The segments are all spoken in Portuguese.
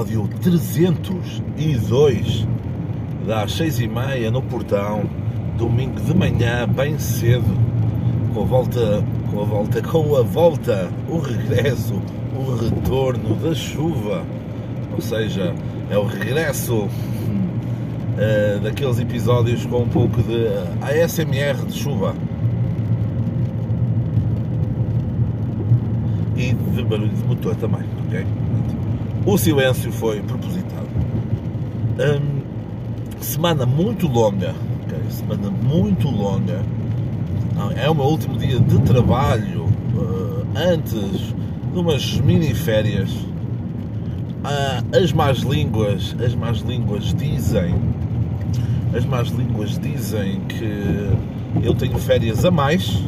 episódio 302 das 6 e meia no portão, domingo de manhã, bem cedo, com a volta, com a volta, com a volta, o regresso, o retorno da chuva, ou seja, é o regresso uh, daqueles episódios com um pouco de ASMR de chuva. E de barulho de motor também, ok? O silêncio foi propositado. Um, semana muito longa, okay? semana muito longa. É o meu último dia de trabalho uh, antes de umas mini férias. Uh, as más línguas, as más línguas dizem, as más línguas dizem que eu tenho férias a mais.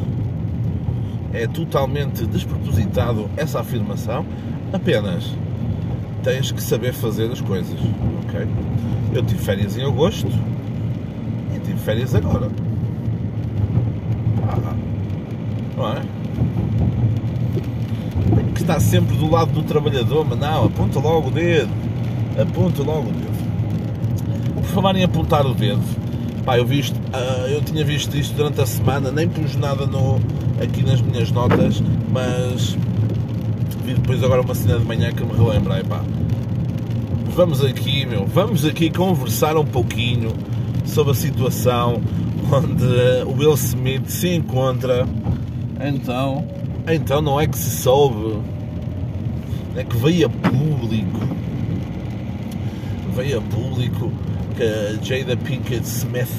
É totalmente despropositado essa afirmação. Apenas tens que saber fazer as coisas, ok? Eu tive férias em agosto e tive férias agora. Ah, não é? Tem que estar sempre do lado do trabalhador, mas não, aponta logo o dedo. Aponta logo o dedo. Por falar em apontar o dedo, pá, eu, visto, uh, eu tinha visto isto durante a semana, nem pus nada no, aqui nas minhas notas, mas vi depois agora uma cena de manhã que me relembrei, pá. Vamos aqui, meu, vamos aqui conversar um pouquinho sobre a situação onde o Will Smith se encontra. Então, então não é que se soube, é que veio a público, veio a público que a Jada Pinkett Smith,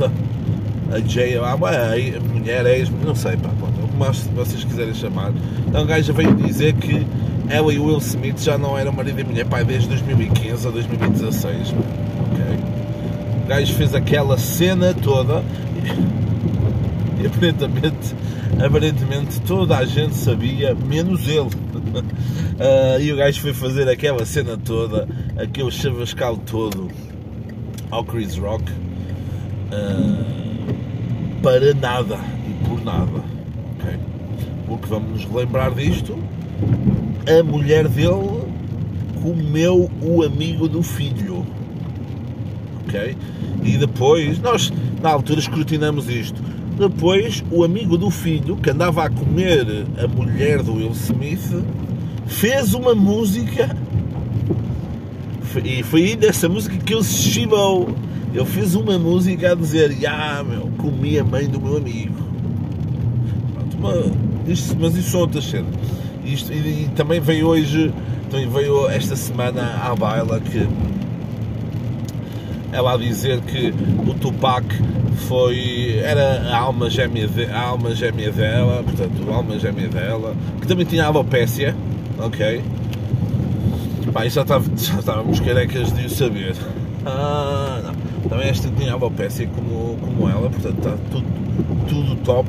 a Jada, a mulher, ex, não sei, pá, como vocês quiserem chamar. Então a gaja veio dizer que ela e o Will Smith já não eram marido e mulher pai desde 2015 ou 2016. Okay? O gajo fez aquela cena toda e, e aparentemente, aparentemente toda a gente sabia, menos ele. uh, e o gajo foi fazer aquela cena toda, aquele chavascal todo ao Chris Rock uh, para nada e por nada porque vamos nos lembrar disto, a mulher dele comeu o amigo do filho. Ok? E depois, nós na altura escrutinamos isto. Depois, o amigo do filho, que andava a comer a mulher do Will Smith, fez uma música. E foi dessa música que ele se chibou. Ele fez uma música a dizer: Ah, meu, comi a mãe do meu amigo. Isto, mas isso são outras cenas. Isto, e, e, também veio hoje, também veio esta semana à baila que ela a dizer que o Tupac foi era a alma gêmea, de, a alma gêmea dela, portanto, a alma gêmea dela, que também tinha alopecia, ok? Pá, estava, já estávamos carecas de o saber. Ah, não. Também esta tinha alopecia como, como ela, portanto, está tudo, tudo top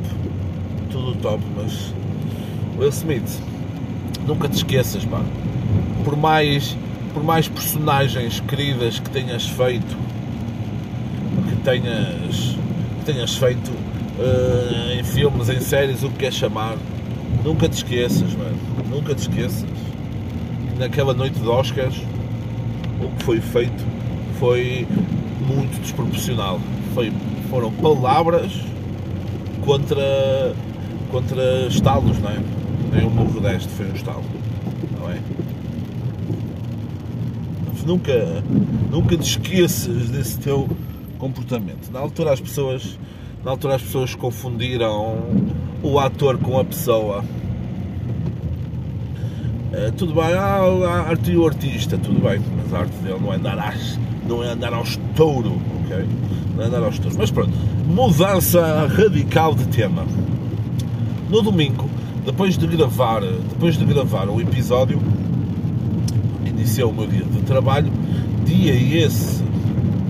tudo top, mas Will Smith, nunca te esqueças, pá. Por mais, por mais personagens queridas que tenhas feito, que tenhas, que tenhas feito uh, em filmes, em séries, o que quer chamar, nunca te esqueças, mano. Nunca te esqueças. Naquela noite de Oscars, o que foi feito foi muito desproporcional. Foi, foram palavras contra contra estalos, não é? Nem o morro deste foi um estalo, não é? Nunca, nunca te esqueças desse teu comportamento. Na altura as pessoas, na altura as pessoas confundiram o ator com a pessoa. Uh, tudo bem, ah, a arte e o artista, tudo bem, mas a arte dele não é andar, às, não é andar ao estouro, ok? Não é andar ao estouro. Mas pronto, mudança radical de tema. No domingo, depois de gravar, depois de gravar o episódio, iniciou o meu dia de trabalho, dia esse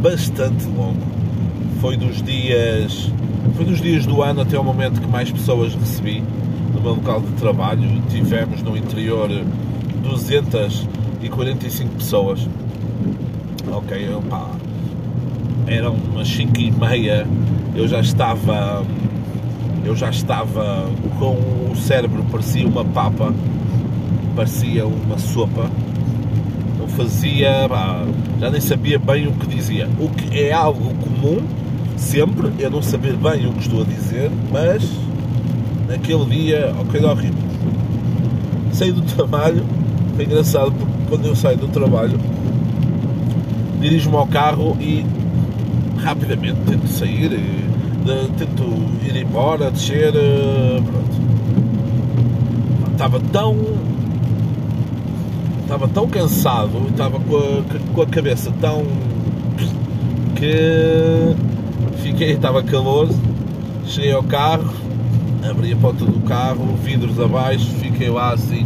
bastante longo. Foi dos dias, foi dos dias do ano até o momento que mais pessoas recebi no meu local de trabalho. Tivemos no interior 245 pessoas. Ok, opa, eram umas 5 e meia, eu já estava eu já estava com o cérebro, parecia uma papa, parecia uma sopa. fazia, pá, já nem sabia bem o que dizia. O que é algo comum, sempre, eu não saber bem o que estou a dizer, mas naquele dia, ok, horrível. Saí do trabalho, foi engraçado porque quando eu saio do trabalho, dirijo-me ao carro e rapidamente tento sair, de, tento ir embora, descer, eh, pronto. Estava tão estava tão cansado estava com a, com a cabeça tão que fiquei, estava calor, cheguei ao carro, abri a porta do carro, vidros abaixo, fiquei lá assim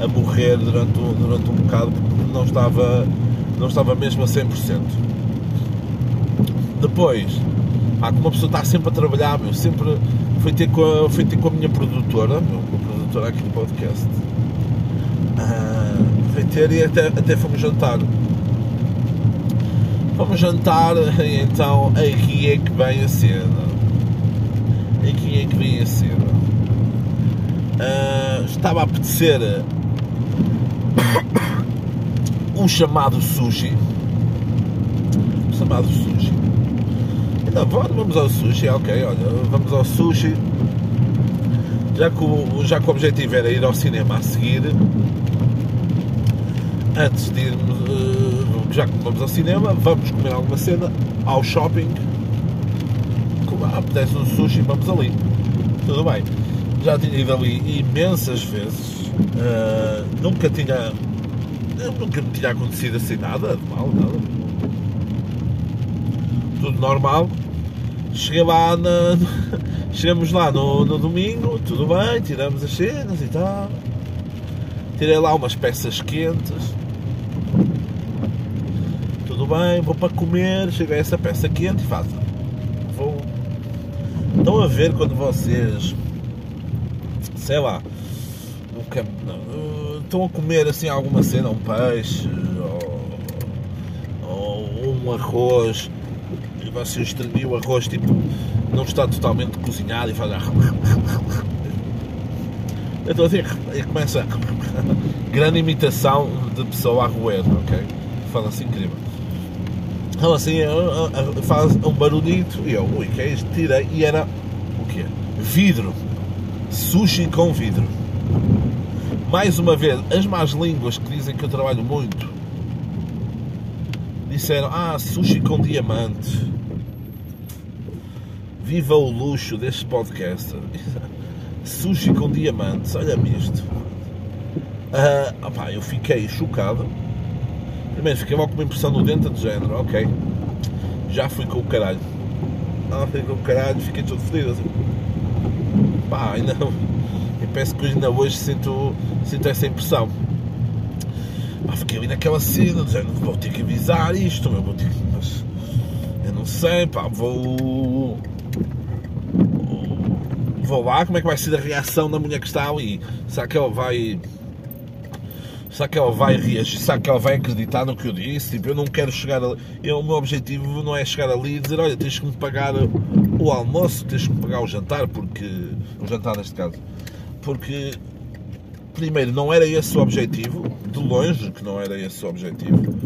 a morrer durante, durante um bocado porque não estava, não estava mesmo a 100%. Depois, ah, como uma pessoa está sempre a trabalhar, meu, sempre fui ter com a, fui ter com a minha produtora, meu, com a produtora aqui do podcast. Ah, fui ter e até, até fomos jantar. Fomos jantar e então aqui é que vem a cena. Aqui é que vem a cena. Uh, estava a apetecer um chamado sushi. Um chamado sushi. Então, vamos ao sushi, ok, olha, vamos ao sushi. Já que, o, já que o objetivo era ir ao cinema a seguir, antes de irmos, eh, já que vamos ao cinema, vamos comer alguma cena, ao shopping, apetece um sushi, vamos ali. Tudo bem. Já tinha ido ali imensas vezes, uh, nunca tinha nunca me tinha acontecido assim nada de mal, nada. Tudo normal. Cheguei lá na. Chegamos lá no, no domingo, tudo bem, tiramos as cenas e tal. Tirei lá umas peças quentes. Tudo bem, vou para comer, cheguei a essa peça quente e faço. Vou. Estão a ver quando vocês. Sei lá. Um, não, estão a comer assim alguma cena, um peixe ou, ou um arroz você estremeia o arroz tipo não está totalmente cozinhado e faz então assim e começa grande imitação de pessoa a roer, ok? Fala assim incrível. Então assim faz um barulhito e eu, ui, que é isto? Tirei e era o quê? Vidro. Sushi com vidro mais uma vez, as más línguas que dizem que eu trabalho muito disseram: Ah, sushi com diamante. Viva o luxo deste podcast. sushi com diamantes, olha-me isto. Uh, opá, eu fiquei chocado. Primeiro, fiquei logo com uma impressão no dente de género, ok. Já fui com o caralho. Ah, fui com o caralho, fiquei todo fodido assim. Pá, ainda não e penso que ainda hoje sinto, sinto essa impressão. Fiquei ali naquela cena, dizendo, vou ter que avisar isto, eu vou ter que. Mas eu não sei, pá, vou. Vou lá, como é que vai ser a reação da mulher que está ali? Será que ela vai. Será que ela vai reagir? Será que ela vai acreditar no que eu disse? Tipo, eu não quero chegar ali. Eu, o meu objetivo não é chegar ali e dizer: olha, tens que me pagar o almoço, tens que me pagar o jantar, porque. O jantar neste caso porque primeiro não era esse o objetivo, de longe que não era esse o objetivo.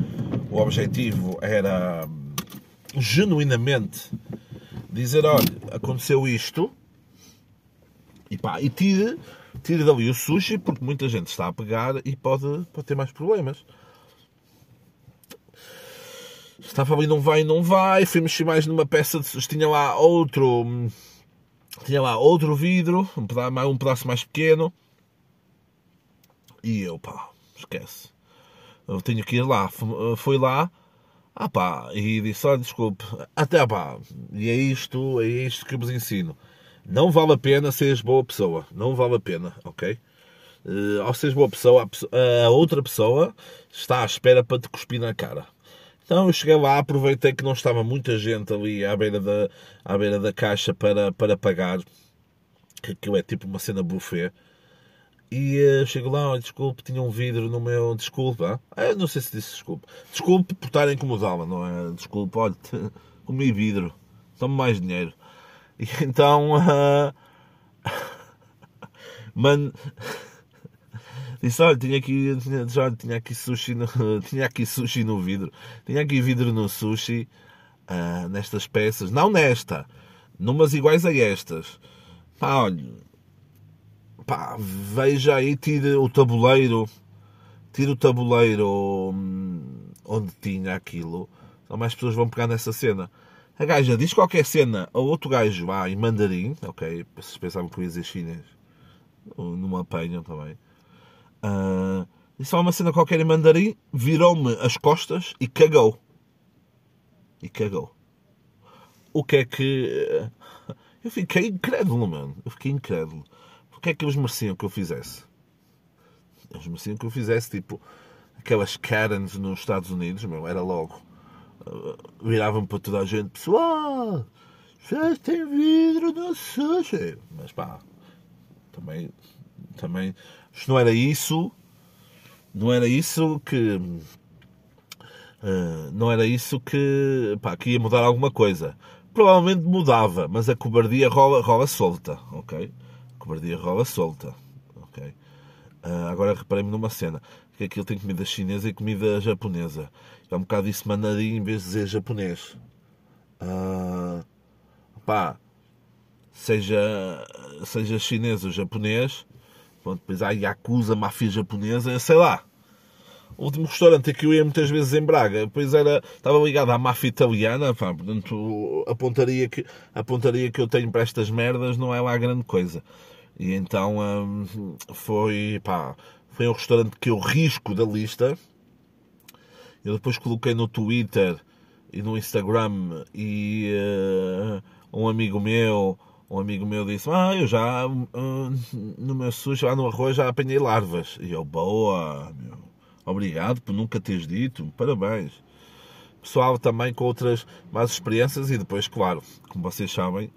O objetivo era genuinamente dizer, olha, aconteceu isto e pá, e tire, tire dali o sushi porque muita gente está a pegar e pode, pode ter mais problemas. Estava ali, não vai, não vai. Fui mexer mais numa peça de. Tinha lá outro tinha lá outro vidro, um pedaço, um pedaço mais pequeno. E eu, pá, esquece. Eu tenho que ir lá. Fui lá, ah pá, e disse: olha, desculpe, até pá, e é isto, é isto que vos ensino. Não vale a pena seres boa pessoa. Não vale a pena, ok? Uh, ao seres boa pessoa, a, pessoa, a outra pessoa está à espera para te cuspir na cara. Então eu cheguei lá, aproveitei que não estava muita gente ali à beira da, à beira da caixa para, para pagar, que aquilo é tipo uma cena buffet. E uh, chego lá, olha, desculpe, tinha um vidro no meu. Desculpa. Ah, eu não sei se disse desculpe. Desculpe por estar a incomodá-la, não é? Desculpe, olha, comi vidro. Tome mais dinheiro. Então. Uh... Disse, olha, tinha aqui, tinha, tinha aqui sushi no, tinha aqui sushi no vidro. Tinha aqui vidro no sushi, uh, nestas peças. Não nesta, numas iguais a estas. Pá, olha, pá, veja aí, tira o tabuleiro, tira o tabuleiro hum, onde tinha aquilo. Mais pessoas vão pegar nessa cena. A gaja diz qualquer cena a outro gajo ah, em mandarim, ok, vocês pensavam que eu ia dizer chinês, não me apanham também. Uh, disse uma cena qualquer em mandarim, virou-me as costas e cagou. E cagou. O que é que. Eu fiquei incrédulo, mano. Eu fiquei incrédulo. O que é que eles mereciam que eu fizesse? Eles mereciam que eu fizesse tipo aquelas Karens nos Estados Unidos, meu, era logo viravam para toda a gente, pessoal, vocês têm vidro no sushi. Mas pá, também, também, isto não era isso, não era isso que, uh, não era isso que, pá, que ia mudar alguma coisa. Provavelmente mudava, mas a cobardia rola, rola solta, ok? A cobardia rola solta, ok? Uh, agora reparei-me numa cena, que aquilo tem comida chinesa e comida japonesa. É um bocado isso mandarim em vez de dizer japonês. Uh, pá, seja, seja chinês ou japonês, pronto, depois há Yakuza, máfia japonesa, sei lá. O último restaurante que eu ia muitas vezes em Braga, depois era, estava ligado à máfia italiana, pá, portanto a pontaria, que, a pontaria que eu tenho para estas merdas não é lá grande coisa. E então hum, foi, pá, foi um restaurante que eu risco da lista, eu depois coloquei no Twitter e no Instagram e uh, um amigo meu, um amigo meu disse, ah, eu já uh, no meu sushi, lá no arroz já apanhei larvas. E eu, boa, meu. obrigado por nunca teres dito, parabéns. Pessoal também com outras más experiências e depois, claro, como vocês sabem,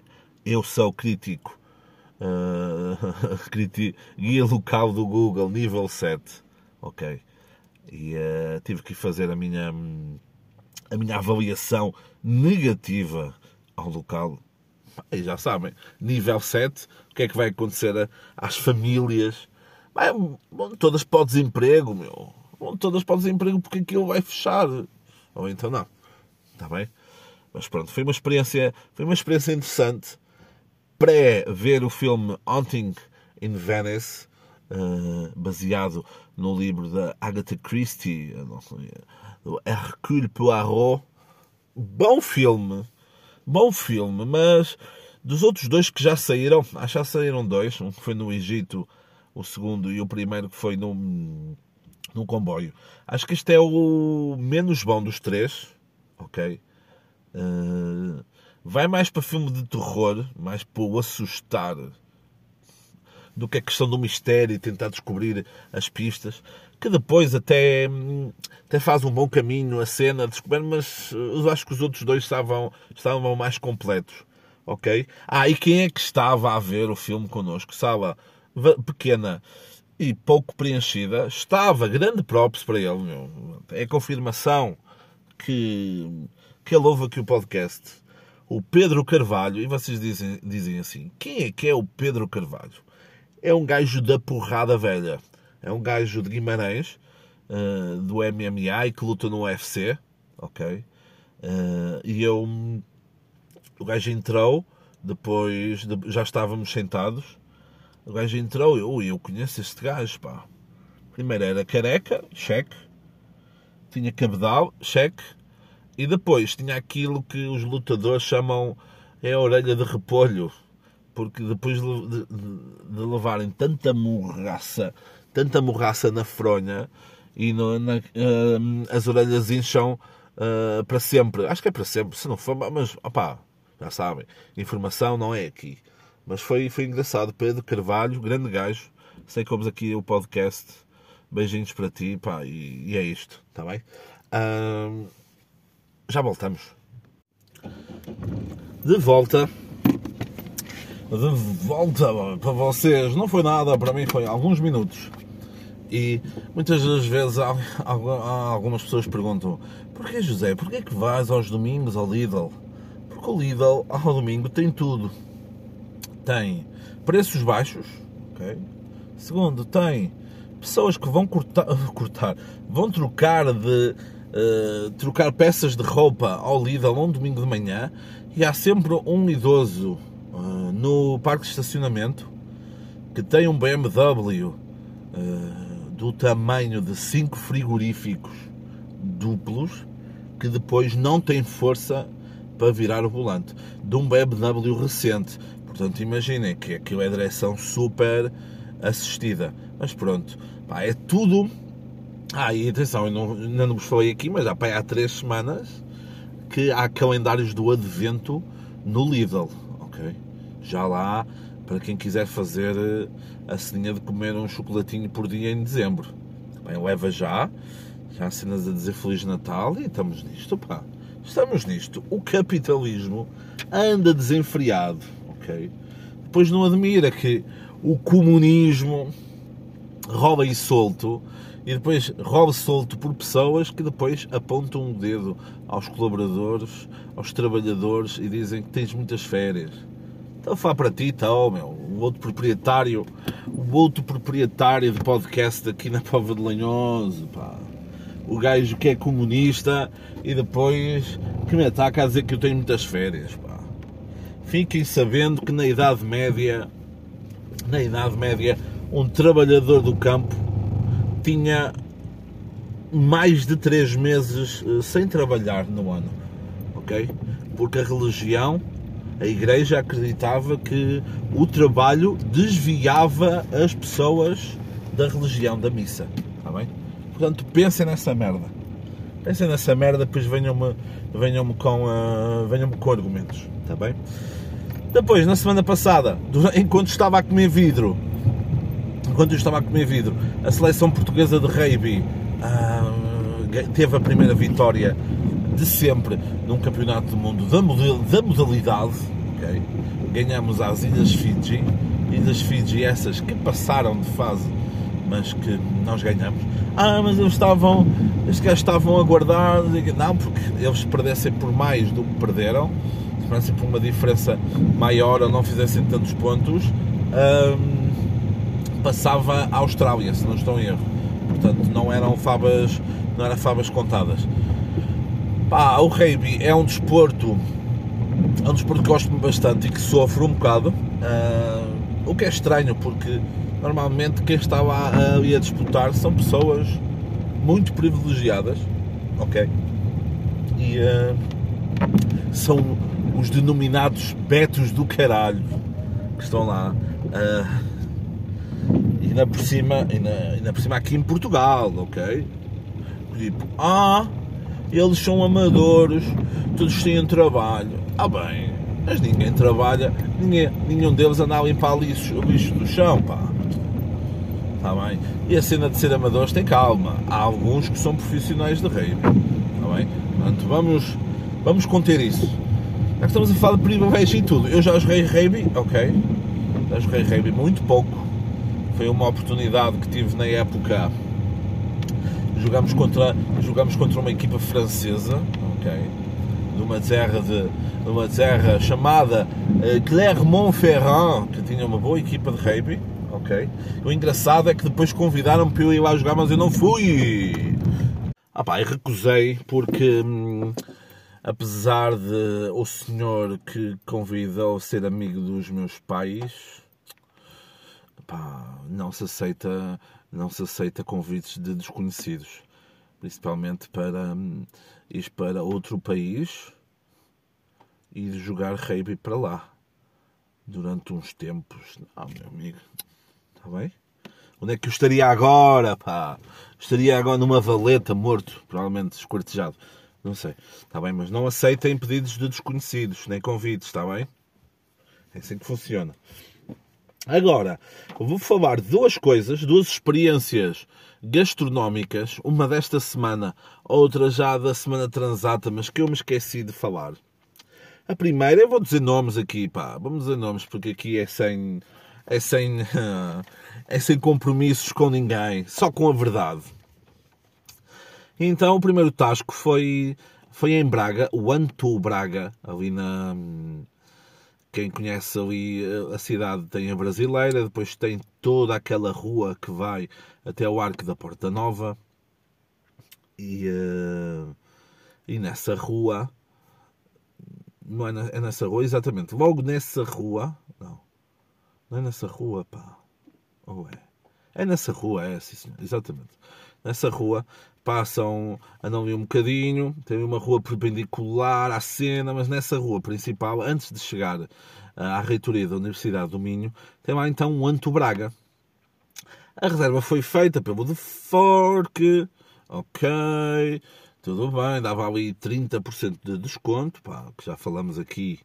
eu sou crítico. Uh, guia local do Google, nível 7. Ok e uh, tive que fazer a minha, a minha avaliação negativa ao local. E já sabem, nível 7, o que é que vai acontecer a, às famílias? Bem, todas para o desemprego, meu. todas para o desemprego porque aquilo vai fechar. Ou então não. Está bem? Mas pronto, foi uma experiência, foi uma experiência interessante. Pré ver o filme Haunting in Venice, uh, baseado no livro da Agatha Christie, do Hercule Poirot. Bom filme, bom filme, mas dos outros dois que já saíram, acho que já saíram dois, um que foi no Egito, o segundo e o primeiro que foi no, no comboio. Acho que este é o menos bom dos três, ok? Uh, vai mais para filme de terror, mais para o assustar do que a questão do mistério e tentar descobrir as pistas, que depois até, até faz um bom caminho a cena de descobrir, mas eu acho que os outros dois estavam, estavam mais completos. Ok? Ah, e quem é que estava a ver o filme connosco? Sala pequena e pouco preenchida. Estava, grande props para ele, meu. É confirmação que, que ele ouve aqui o podcast. O Pedro Carvalho, e vocês dizem, dizem assim: quem é que é o Pedro Carvalho? é um gajo da porrada velha. É um gajo de Guimarães, uh, do MMA e que luta no UFC, ok? Uh, e eu. O gajo entrou, depois de, já estávamos sentados. O gajo entrou e eu, eu conheço este gajo, pá. Primeiro era careca, cheque. Tinha cabedal, cheque. E depois tinha aquilo que os lutadores chamam é a orelha de repolho porque depois de, de, de levarem tanta morraça, tanta morraça na fronha e no, na, uh, as orelhas incham uh, para sempre. Acho que é para sempre, se não for, mas opá, já sabem, informação não é aqui. Mas foi, foi engraçado. Pedro Carvalho, grande gajo. Sei que aqui o podcast. Beijinhos para ti, pá, e, e é isto, está bem? Uh, já voltamos. De volta de volta para vocês. Não foi nada, para mim foi alguns minutos. E muitas das vezes algumas pessoas perguntam: Porquê José? Porquê que vais aos domingos ao Lidl? Porque o Lidl ao domingo tem tudo. Tem preços baixos, ok? Segundo, tem pessoas que vão cortar, cortar vão trocar de uh, trocar peças de roupa ao Lidl um domingo de manhã e há sempre um idoso uh, no parque de estacionamento que tem um BMW uh, do tamanho de 5 frigoríficos duplos que depois não tem força para virar o volante de um BMW recente. Portanto, imaginem que aquilo é direção super assistida. Mas pronto, pá, é tudo. Ah, e atenção, eu não, ainda não vos falei aqui, mas pá, há três semanas que há calendários do Advento no Lidl, ok? Já lá, para quem quiser fazer eh, a ceninha de comer um chocolatinho por dia em dezembro. Bem, leva já, já cenas a dizer Feliz Natal e estamos nisto, pá. Estamos nisto. O capitalismo anda desenfreado, ok? Depois não admira que o comunismo rola e solto e depois rola solto por pessoas que depois apontam o dedo aos colaboradores, aos trabalhadores e dizem que tens muitas férias. Então fala para ti, tal, meu, o outro proprietário, o outro proprietário de podcast aqui na Pova de Lanhoso, pá. O gajo que é comunista e depois que me ataca a dizer que eu tenho muitas férias, pá. Fiquem sabendo que na Idade Média, na Idade Média, um trabalhador do campo tinha mais de três meses eh, sem trabalhar no ano, ok? Porque a religião, a igreja acreditava que o trabalho desviava as pessoas da religião, da missa, está bem? Portanto, pensem nessa merda. Pensem nessa merda, depois venham-me venham com, uh, venham com argumentos, está bem? Depois, na semana passada, enquanto estava a comer vidro, enquanto eu estava a comer vidro, a seleção portuguesa de rugby uh, teve a primeira vitória de sempre num campeonato do mundo da, da modalidade. Okay? Ganhamos às Ilhas Fiji, Ilhas Fiji essas que passaram de fase, mas que nós ganhamos. Ah, mas eles estavam, estes gajos estavam a guardar, não, porque eles perdessem por mais do que perderam, se por uma diferença maior ou não fizessem tantos pontos. Um, passava a Austrália, se não estou em erro. Portanto, não eram fabas, não eram fabas contadas. Pá, o rugby é um desporto, é um desporto que gosto bastante e que sofre um bocado. Uh, o que é estranho, porque normalmente quem estava ali a disputar são pessoas muito privilegiadas, ok? E uh, são os denominados betos do caralho que estão lá. Uh, ainda por cima, ainda, ainda por cima aqui em Portugal, ok? Tipo, ah, eles são amadores, todos têm trabalho. Ah bem, mas ninguém trabalha, ninguém, nenhum deles anda a limpar lixo, o lixo do chão, pá. Está bem? E a cena de ser amadores tem calma. Há alguns que são profissionais de rei. Está bem? Portanto, vamos, vamos conter isso. Já que estamos a falar de privilégio e tudo. Eu já joguei rugby, ok? Já joguei rugby muito pouco foi uma oportunidade que tive na época. Jogamos contra, jogamos contra uma equipa francesa, ok? De uma terra, de, de uma terra chamada uh, Clermont-Ferrand, que tinha uma boa equipa de rugby, ok? O engraçado é que depois convidaram-me para eu ir lá jogar, mas eu não fui. Ah pá, recusei porque. Hum, apesar de o senhor que convidou ser amigo dos meus pais, pá, não se aceita não se aceita convites de desconhecidos principalmente para hum, ir para outro país e jogar rugby para lá durante uns tempos. Não meu amigo está bem? Onde é que eu estaria agora pá? Estaria agora numa valeta morto provavelmente esquartejado não sei está bem? Mas não aceitem pedidos de desconhecidos nem convites está bem? É assim que funciona Agora, vou falar duas coisas, duas experiências gastronómicas, uma desta semana, outra já da semana transata, mas que eu me esqueci de falar. A primeira, eu vou dizer nomes aqui, pá, vamos dizer nomes, porque aqui é sem, é sem, é sem compromissos com ninguém, só com a verdade. Então, o primeiro tasco foi, foi em Braga, o Antu Braga, ali na, quem conhece ali a cidade tem a Brasileira, depois tem toda aquela rua que vai até o Arco da Porta Nova. E, uh, e nessa rua, não é, na, é nessa rua, exatamente, logo nessa rua, não, não é nessa rua, pá, ou é? É nessa rua, é, sim, senhor, exatamente. Nessa rua passam, andam ali um bocadinho, tem uma rua perpendicular à cena, mas nessa rua principal, antes de chegar à reitoria da Universidade do Minho, tem lá então um Anto Braga. A reserva foi feita pelo The Fork, ok, tudo bem, dava ali 30% de desconto, pá, que já falamos aqui.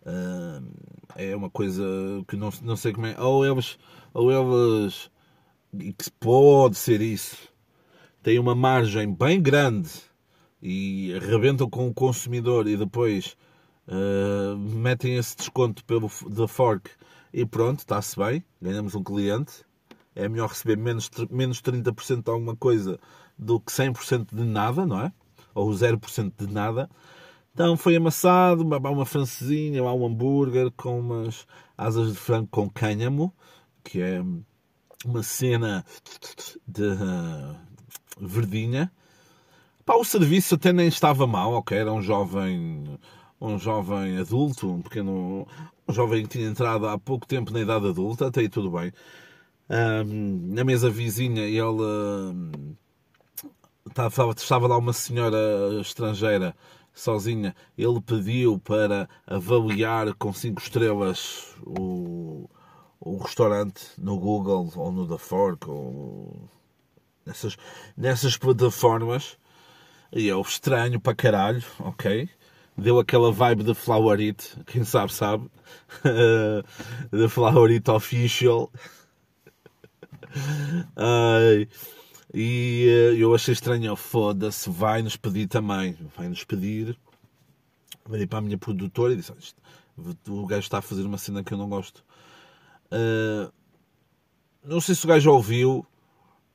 Uh, é uma coisa que não, não sei como é. Ou eles, ou eles pode ser isso, tem uma margem bem grande e arrebentam com o consumidor e depois uh, metem esse desconto pelo The Fork e pronto, está-se bem, ganhamos um cliente. É melhor receber menos, menos 30% de alguma coisa do que 100% de nada, não é? Ou 0% de nada. Então foi amassado, uma, uma francesinha, um hambúrguer com umas asas de frango com cânhamo, que é uma cena de verdinha. Pá, o serviço até nem estava mal, ok? Era um jovem, um jovem adulto, um pequeno, um jovem que tinha entrado há pouco tempo na idade adulta, até aí tudo bem. Um, na mesa vizinha ele estava, estava lá uma senhora estrangeira sozinha. Ele pediu para avaliar com 5 estrelas o, o restaurante no Google ou no The Fork ou nessas, nessas plataformas e é estranho para caralho, ok? Deu aquela vibe de Flower It, quem sabe sabe, da Flower It Official. E eh, eu achei estranho, foda-se, vai-nos pedir também, vai-nos pedir. Virei para a minha produtora e disse: o gajo está a fazer uma cena que eu não gosto. Uh, não sei se o gajo ouviu.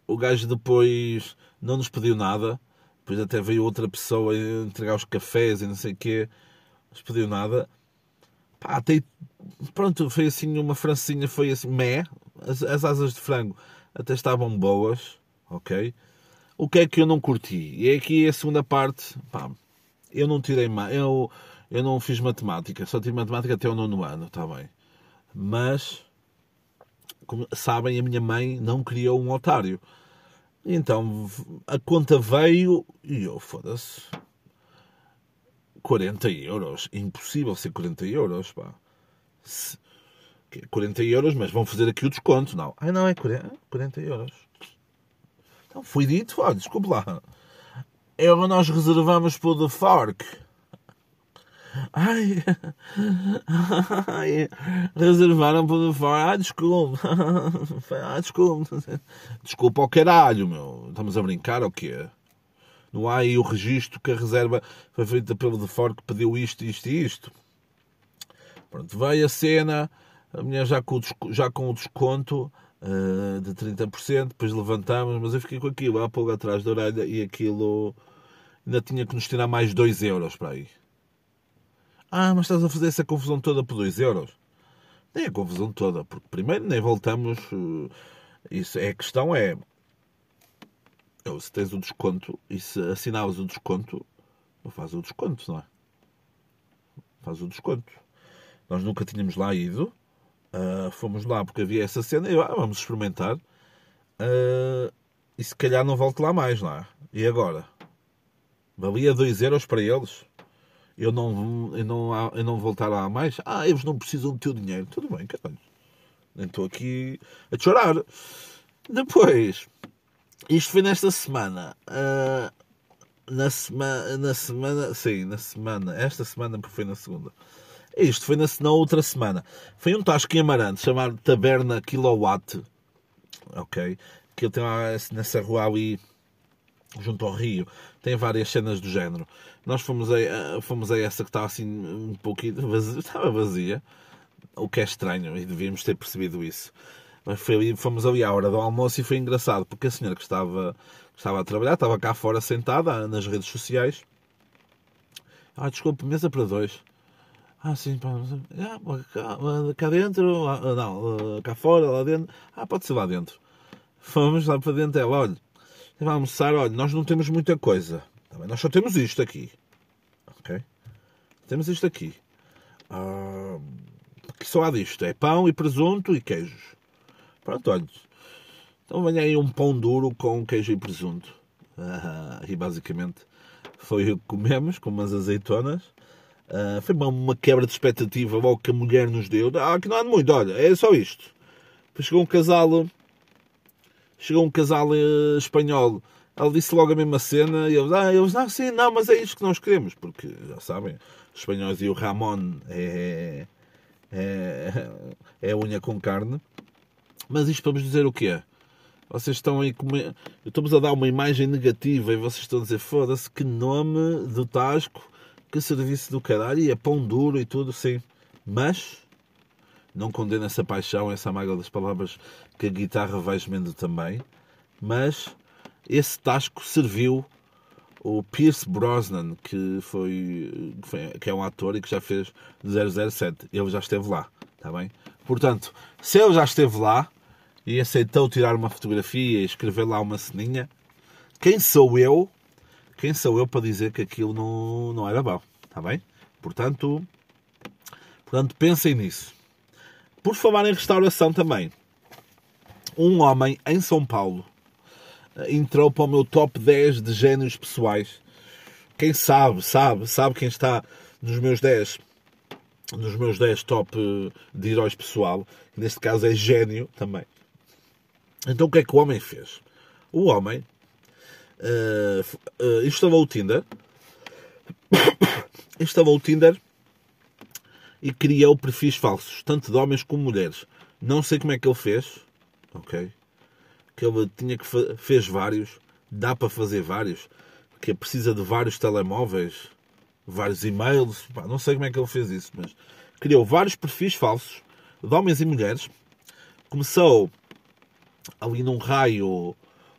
O gajo depois não nos pediu nada. Depois até veio outra pessoa entregar os cafés e não sei o quê. Não nos pediu nada. Pá, até, pronto, foi assim uma francinha, foi assim, mé. As, as asas de frango até estavam boas, ok? O que é que eu não curti? E é aqui a segunda parte, pá, eu não tirei, eu, eu não fiz matemática, só tive matemática até o nono ano, está bem. Mas como sabem, a minha mãe não criou um otário. Então a conta veio e eu, foda-se, 40 euros. Impossível ser 40 euros, pá. 40 euros, mas vão fazer aqui o desconto. Não. Ai não, é 40, 40 euros. Então foi dito, olha, desculpe lá. É o que nós reservamos para o The Fork. Ai, ai reservaram por fora. Ah, desculpa. Ah, desculpa. Desculpa ao caralho, meu. Estamos a brincar ou quê? Não há aí o registro que a reserva foi feita pelo de fora que pediu isto, isto e isto. Pronto, veio a cena, a mulher já com o, já com o desconto uh, de 30%, depois levantamos, mas eu fiquei com aquilo, a pulga atrás da orelha e aquilo ainda tinha que nos tirar mais 2 euros para aí. Ah, mas estás a fazer essa confusão toda por 2 euros? Nem a confusão toda, porque primeiro nem voltamos. Eh, isso é a questão é. Se tens o desconto e se assinavas o desconto, faz o desconto, não é? Faz o desconto. Nós nunca tínhamos lá ido. Uh, fomos lá porque havia essa cena e ah, vamos experimentar. Uh, e se calhar não volto lá mais, não é? E agora? Valia 2 euros para eles? Eu não, eu não, eu não voltar lá mais. Ah, eles não precisam do teu dinheiro. Tudo bem, caralho. Nem estou aqui a chorar. Depois, isto foi nesta semana. Uh, na semana, na semana, sim, na semana, esta semana porque foi na segunda. Isto foi na, na outra semana. Foi um tasco em Amarante chamado Taberna Kilowatt. Ok? Que tem lá nessa rua ali junto ao rio, tem várias cenas do género. Nós fomos a, fomos a essa que estava assim um pouquinho vazia, estava vazia, o que é estranho e devíamos ter percebido isso. Mas foi, fomos ali à hora do almoço e foi engraçado, porque a senhora que estava, que estava a trabalhar estava cá fora sentada nas redes sociais. Ah, desculpe, mesa para dois. Ah, sim, pá, ah, cá, cá dentro, ah, não, cá fora, lá dentro. Ah, pode ser lá dentro. Fomos lá para dentro, ela, olha, vai almoçar, olha, nós não temos muita coisa. Também nós só temos isto aqui. Ok? Temos isto aqui. Ah, que só há disto. É pão e presunto e queijos. Pronto, olha. Então venha aí um pão duro com queijo e presunto. Ah, e basicamente foi o que comemos, com umas azeitonas. Uh, foi uma, uma, quebra de expectativa logo que a mulher nos deu. Ah, que não há muito, olha, é só isto. Depois chegou um casal. Chegou um casal uh, espanhol. Ela disse logo a mesma cena e eles, ah, eles, não, sim, não, mas é isto que nós queremos, porque já sabem, os espanhóis e o Ramon é, é, é unha com carne. Mas isto para vos dizer o quê? Vocês estão aí com uma... Estamos a dar uma imagem negativa e vocês estão a dizer, foda-se, que nome do Tasco que serviço do caralho, e é pão duro e tudo, sim. Mas não condeno essa paixão, essa mágoa das palavras que a guitarra vai gemendo também. Mas esse tasco serviu o Pierce Brosnan, que foi, que é um ator e que já fez 007. Ele já esteve lá, está bem? Portanto, se ele já esteve lá e aceitou tirar uma fotografia e escrever lá uma ceninha, quem sou eu quem sou eu para dizer que aquilo não, não era bom? Está bem? Portanto, portanto, pensem nisso. Por falar em restauração também, um homem em São Paulo eh, entrou para o meu top 10 de génios pessoais. Quem sabe, sabe, sabe quem está nos meus 10 nos meus 10 top eh, de heróis pessoal, neste caso é gênio também. Então o que é que o homem fez? O homem uh, uh, instalou o Tinder, instalou o Tinder e criou perfis falsos, tanto de homens como mulheres. Não sei como é que ele fez, ok? Que ele tinha que fez vários, dá para fazer vários, que precisa de vários telemóveis, vários e-mails, pá, não sei como é que ele fez isso, mas criou vários perfis falsos de homens e mulheres. Começou ali num raio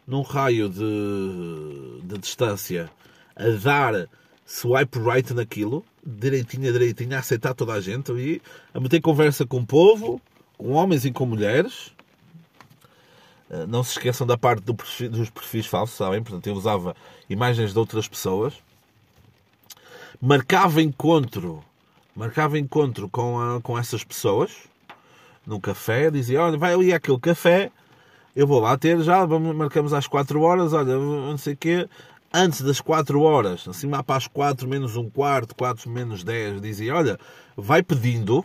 num raio de, de distância a dar swipe right naquilo, direitinho, direitinho, a aceitar toda a gente e a meter conversa com o povo, com homens e com mulheres. Eh, não se esqueçam da parte do dos perfis falsos, sabem? Portanto, eu usava imagens de outras pessoas. Marcava encontro, marcava encontro com, a, com essas pessoas no café, dizia, olha, vai ali àquele café eu vou lá ter já, vamos, marcamos às 4 horas, olha, não sei o quê, antes das 4 horas, assim lá para as 4 menos um quarto, 4 menos 10, dizia, olha, vai pedindo,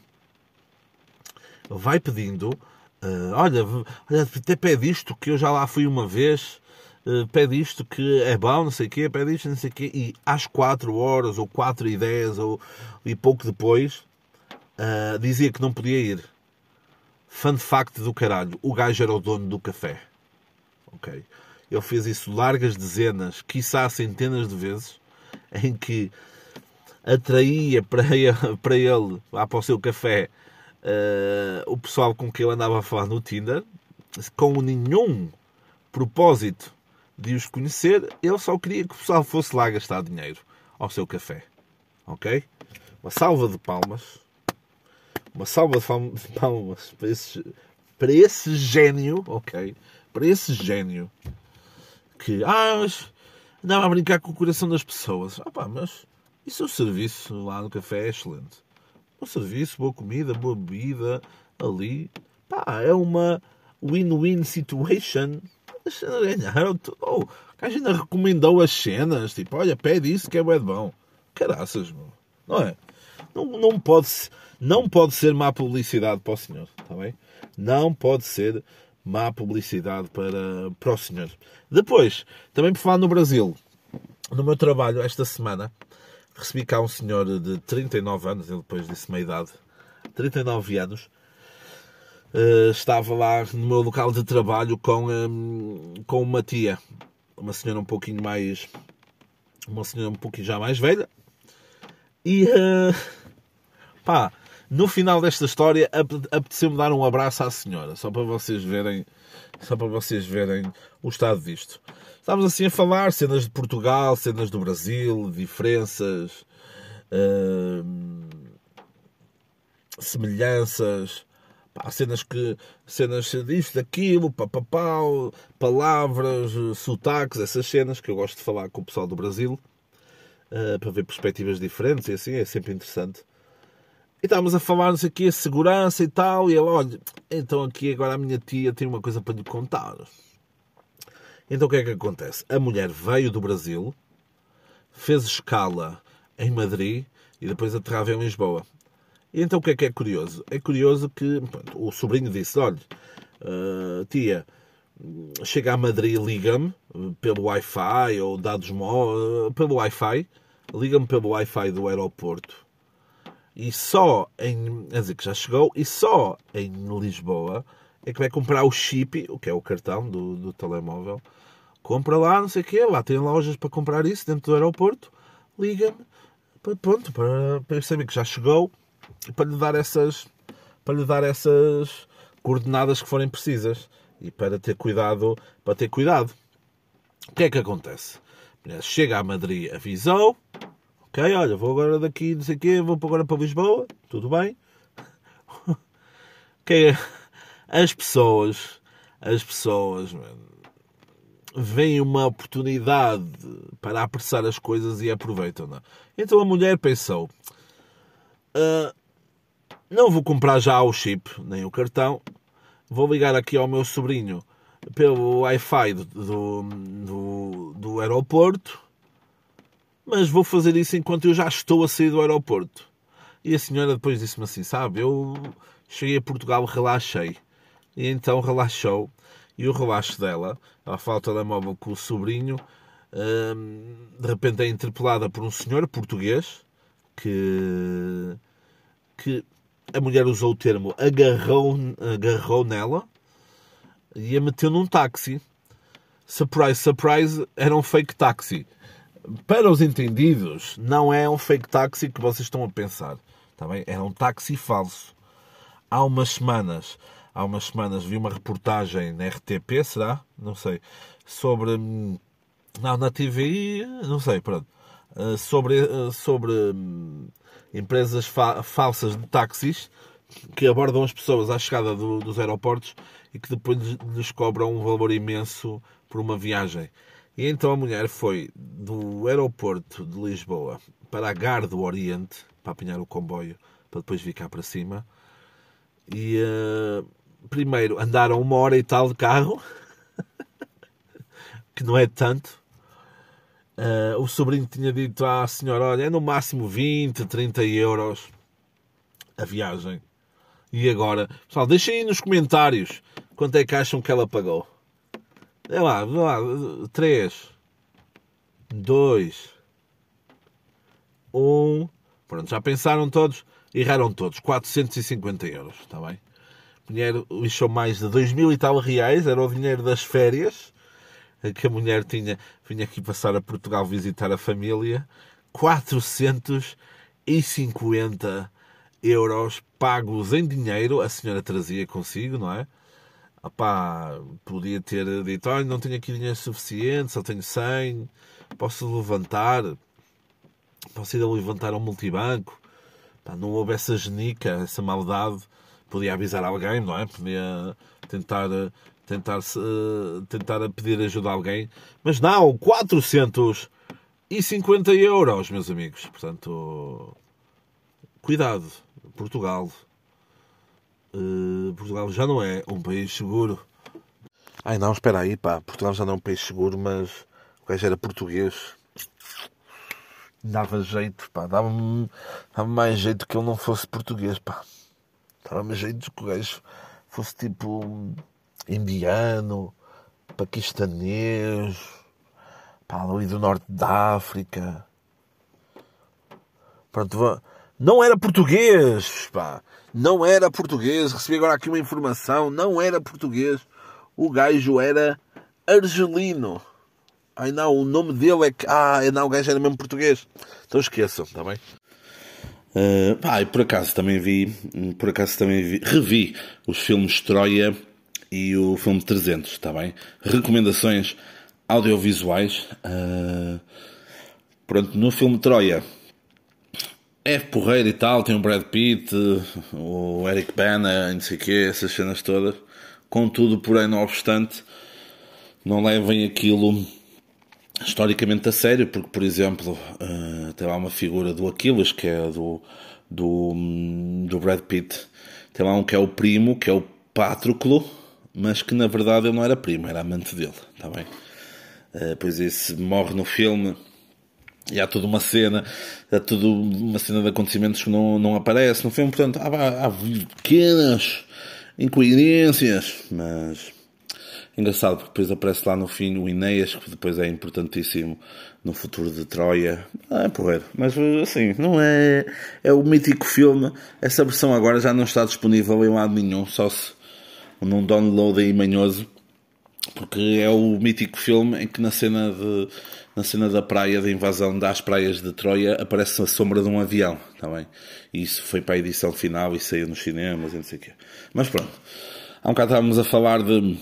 vai pedindo, uh, olha, olha, até pede isto, que eu já lá fui uma vez, uh, pede isto que é bom, não sei o quê, pede isto, não sei o quê, e às 4 horas, ou 4 e 10, ou, e pouco depois, uh, dizia que não podia ir. Fun fact do caralho: o gajo era o dono do café. Ok? Ele fez isso largas dezenas, quiçá centenas de vezes, em que atraía para ele, para ele lá para o seu café, uh, o pessoal com quem ele andava a falar no Tinder, com nenhum propósito de os conhecer, ele só queria que o pessoal fosse lá gastar dinheiro ao seu café. Ok? Uma salva de palmas uma salva de palmas para esse, para esse gênio, ok? Para esse gênio que, ah, mas andava a brincar com o coração das pessoas. Ah, pá, mas isso é o serviço lá no café é excelente. Bom serviço, boa comida, boa bebida ali. Pá, é uma win-win situation. Ganharam. Oh, a gente recomendou as cenas. Tipo, olha, pede isso que é bom. Caraças, meu. Não é? Não, não pode não pode ser má publicidade para o senhor, está bem? Não pode ser má publicidade para, para o senhor. Depois, também por falar no Brasil, no meu trabalho esta semana, recebi cá um senhor de 39 anos, ele depois disse meia idade, 39 anos, uh, estava lá no meu local de trabalho com, um, com uma tia, uma senhora um pouquinho mais, uma senhora um pouquinho já mais velha, e uh, pá, no final desta história, apeteceu-me dar um abraço à senhora, só para vocês verem, só para vocês verem o estado disto. Estávamos assim a falar cenas de Portugal, cenas do Brasil, diferenças. Uh, semelhanças, pá, cenas que cenas disto, daquilo, papapau, palavras, sotaques, essas cenas que eu gosto de falar com o pessoal do Brasil uh, para ver perspectivas diferentes e assim é sempre interessante. E estávamos a falar, não sei o quê, segurança e tal, e ela, olha, então aqui agora a minha tia tem uma coisa para lhe contar. Então o que é que acontece? A mulher veio do Brasil, fez escala em Madrid e depois aterrava em Lisboa. E então o que é que é curioso? É curioso que pronto, o sobrinho disse: olha, uh, tia, chega a Madrid, liga-me pelo Wi-Fi ou dados uh, pelo Wi-Fi, liga-me pelo Wi-Fi do aeroporto e só em. Quer dizer que já chegou, e só em Lisboa é que vai comprar o chip, o que é o cartão do, do telemóvel. Compra lá, não sei o quê, lá tem lojas para comprar isso dentro do aeroporto. Liga-me, pronto, para, para saber que já chegou para lhe dar essas, para lhe dar essas coordenadas que forem precisas e para ter cuidado, para ter cuidado. O que é que acontece? Chega a Madrid, avisou, Ok, olha, vou agora daqui, não sei o quê, vou agora para Lisboa, tudo bem. ok, as pessoas, as pessoas, veem uma oportunidade para apressar as coisas e aproveitam, não? É? Então a mulher pensou, uh, não vou comprar já o chip, nem o cartão, vou ligar aqui ao meu sobrinho pelo Wi-Fi do, do, do aeroporto mas vou fazer isso enquanto eu já estou a sair do aeroporto. E a senhora depois disse-me assim: Sabe, eu cheguei a Portugal, relaxei. E então relaxou. E o relaxo dela, ela fala o telemóvel com o sobrinho, hum, de repente é interpelada por um senhor português que, que a mulher usou o termo agarrou, agarrou nela e a meteu num táxi. Surprise, surprise, era um fake táxi para os entendidos, não é um fake táxi que vocês estão a pensar. Tá bem? É um táxi falso. Há umas semanas, há umas semanas vi uma reportagem na RTP, será? Não sei. Sobre. Não, na TV, não sei, pronto. Eh, sobre, eh, sobre hum, empresas fa falsas de táxis que abordam as pessoas à chegada do, dos aeroportos e que depois lhes cobram um valor imenso por uma viagem. E então a mulher foi do aeroporto de Lisboa para a Gar do Oriente, para apanhar o comboio, para depois vir cá para cima. E uh, primeiro andaram uma hora e tal de carro, que não é tanto. Uh, o sobrinho tinha dito à senhora: Olha, é no máximo 20, 30 euros a viagem. E agora, pessoal, deixem aí nos comentários quanto é que acham que ela pagou. É lá, lá, 3, 2, 1. Pronto, já pensaram todos? Erraram todos. 450 euros, está bem? Dinheiro lixou mais de 2 mil e tal reais, era o dinheiro das férias que a mulher tinha, vinha aqui passar a Portugal visitar a família. 450 euros pagos em dinheiro, a senhora trazia consigo, não é? opá, podia ter dito, olha, não tenho aqui dinheiro suficiente, só tenho 100, posso levantar, posso ir a levantar um multibanco. Não houve essa genica, essa maldade, podia avisar alguém, não é? Podia tentar, tentar, tentar pedir ajuda a alguém, mas não, 450 euros, meus amigos. Portanto, cuidado, Portugal. Uh, Portugal já não é um país seguro. Ai não, espera aí, pá. Portugal já não é um país seguro, mas o gajo era português. Dava jeito, pá. Dava-me dava mais jeito que ele não fosse português, pá. Dava-me jeito que o gajo fosse tipo indiano, paquistanês, pá, ali do norte da África. Pronto, não era português, pá. Não era português. Recebi agora aqui uma informação. Não era português. O gajo era argelino. Ai não, o nome dele é que. Ah, não, o gajo era mesmo português. Então esqueçam, está bem? Uh, pá, e por acaso também vi, por acaso também vi, revi os filmes Troia e o filme 300, está bem? Recomendações audiovisuais. Uh, pronto, no filme Troia é porreiro e tal, tem o Brad Pitt, o Eric Bana, não sei o quê, essas cenas todas. Contudo, porém, não obstante, não levem aquilo historicamente a sério, porque, por exemplo, uh, tem lá uma figura do Aquiles, que é do, do, do Brad Pitt. Tem lá um que é o primo, que é o Patroclo, mas que na verdade ele não era primo, era amante dele, está bem? Uh, pois esse morre no filme e há toda uma cena, há toda uma cena de acontecimentos que não, não aparece no filme, portanto há, há pequenas incoerências, mas engraçado porque depois aparece lá no fim o Inês, que depois é importantíssimo no futuro de Troia. Ah, é porreiro, mas assim, não é. É o mítico filme. Essa versão agora já não está disponível em lado nenhum, só se num download aí manhoso, porque é o mítico filme em que na cena de na cena da praia, da invasão das praias de Troia, aparece a sombra de um avião, está bem? E isso foi para a edição final e saiu nos cinemas e não sei o quê. Mas pronto, há um bocado estávamos a falar de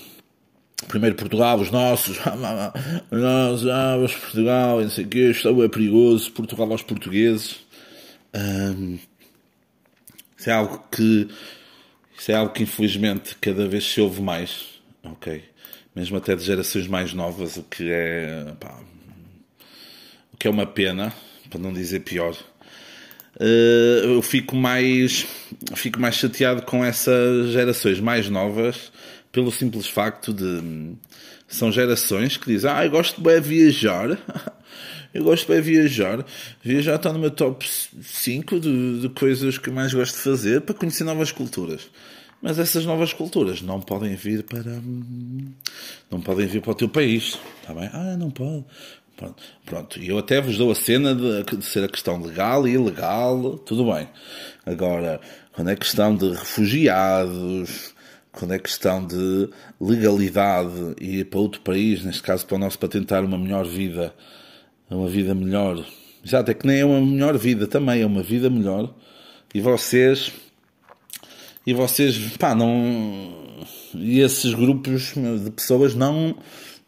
primeiro Portugal, os nossos, nós, ah, os Portugal, não sei o quê, isto é perigoso, Portugal aos portugueses. Um, isso é algo que isso é algo que infelizmente cada vez se ouve mais, ok? Mesmo até de gerações mais novas, o que é, pá, o que é uma pena, para não dizer pior. Uh, eu fico mais, fico mais chateado com essas gerações mais novas, pelo simples facto de são gerações que dizem, ah, eu gosto de viajar. Eu gosto de viajar. Viajar está no meu top 5 de, de coisas que mais gosto de fazer para conhecer novas culturas. Mas essas novas culturas não podem vir para. Não podem vir para o teu país. Está bem? Ah, não pode. Pronto, e eu até vos dou a cena de, de, ser a questão legal e ilegal, tudo bem. Agora, quando é questão de refugiados, quando é questão de legalidade e ir para outro país, neste caso para o nosso, para tentar uma melhor vida, uma vida melhor, já até que nem é uma melhor vida, também é uma vida melhor, e vocês e vocês, pá, não. E esses grupos de pessoas não,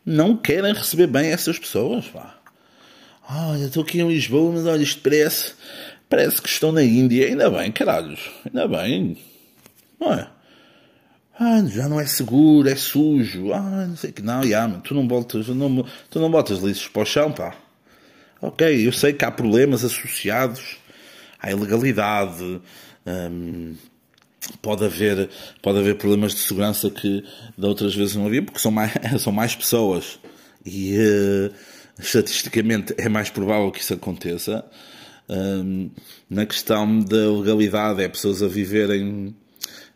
não querem receber bem essas pessoas, pá. Olha, estou aqui em Lisboa, mas olha, isto parece. Parece que estão na Índia. Ainda bem, caralhos. Ainda bem. Não é? Ah, já não é seguro, é sujo. Ah, não sei que não. Yeah, tu não botas, não, tu não botas lixos para o chão, pá. Ok, eu sei que há problemas associados à ilegalidade. Hum, pode haver, pode haver problemas de segurança que da outras vezes não havia, porque são mais, são mais pessoas e uh, estatisticamente é mais provável que isso aconteça. Um, na questão da legalidade, é pessoas a viverem,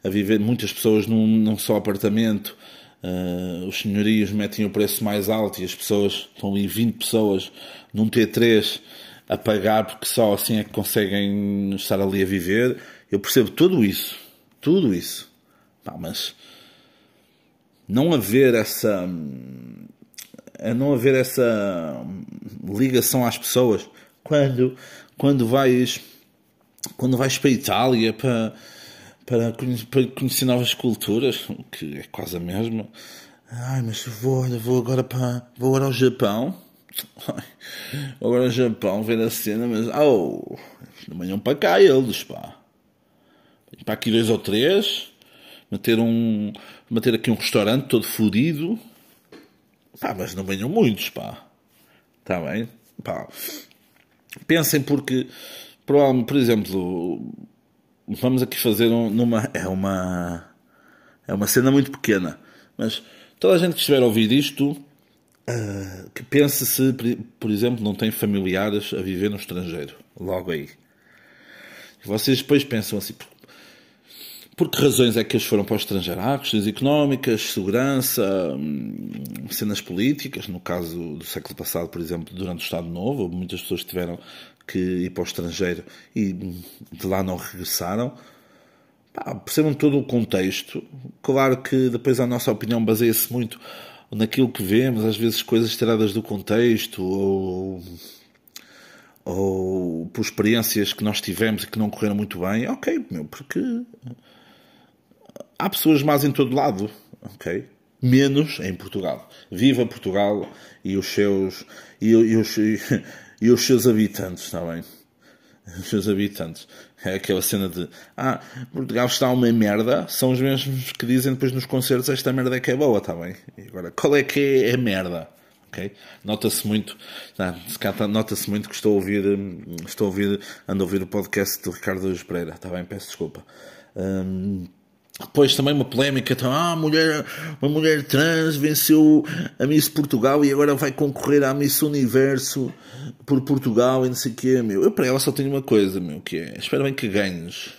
a viver, muitas pessoas num, num só apartamento. Uh, os senhorios metem o preço mais alto e as pessoas, estão ali 20 pessoas num T3 a pagar porque só assim é que conseguem estar ali a viver. Eu percebo tudo isso tudo isso. Pá, mas não haver essa não haver essa ligação às pessoas quando quando vais quando vais para a Itália para para conhecer novas culturas, o que é quase a mesma. Ai, mas vou, vou agora para vou agora ao Japão. vou agora ao Japão ver a cena, mas oh, não venham para cá eles, pá para aqui dois ou três, meter um, meter aqui um restaurante todo fodido. Pá, mas não venham muitos, pá. Está bem? Pá. Pensem porque, por exemplo, vamos aqui fazer um, numa, é uma, é uma cena muito pequena, mas toda a gente que estiver a ouvir isto, uh, que pense se, por exemplo, não tem familiares a viver no estrangeiro, logo aí. E vocês depois pensam assim, por que razões é que eles foram para o estrangeiro? Ah, questões económicas, segurança, hum, cenas políticas. No caso do século passado, por exemplo, durante o Estado Novo, muitas pessoas tiveram que ir para o estrangeiro e de lá não regressaram. Pá, percebam todo o contexto. Claro que depois a nossa opinião baseia-se muito naquilo que vemos, às vezes coisas tiradas do contexto ou, ou por experiências que nós tivemos e que não correram muito bem. Ok, meu, porque há pessoas más em todo lado, ok? Menos em Portugal. Viva Portugal e os seus, e, e os, e, os seus habitantes, está bem? os seus habitantes. É aquela cena de ah, Portugal está uma merda, são os mesmos que dizem depois nos concertos esta merda é que é boa, está bem? E agora, qual é que é a merda? Okay? Nota-se muito, tá, nota-se muito que estou a ouvir, estou a ouvir, ando a ouvir o podcast do Ricardo Pereira, está bem? Peço desculpa. Um, depois também uma polémica, então, ah, mulher, uma mulher trans venceu a Miss Portugal e agora vai concorrer à Miss Universo por Portugal e não sei o quê, meu. Eu para ela só tenho uma coisa, meu, que é, espero bem que ganhes,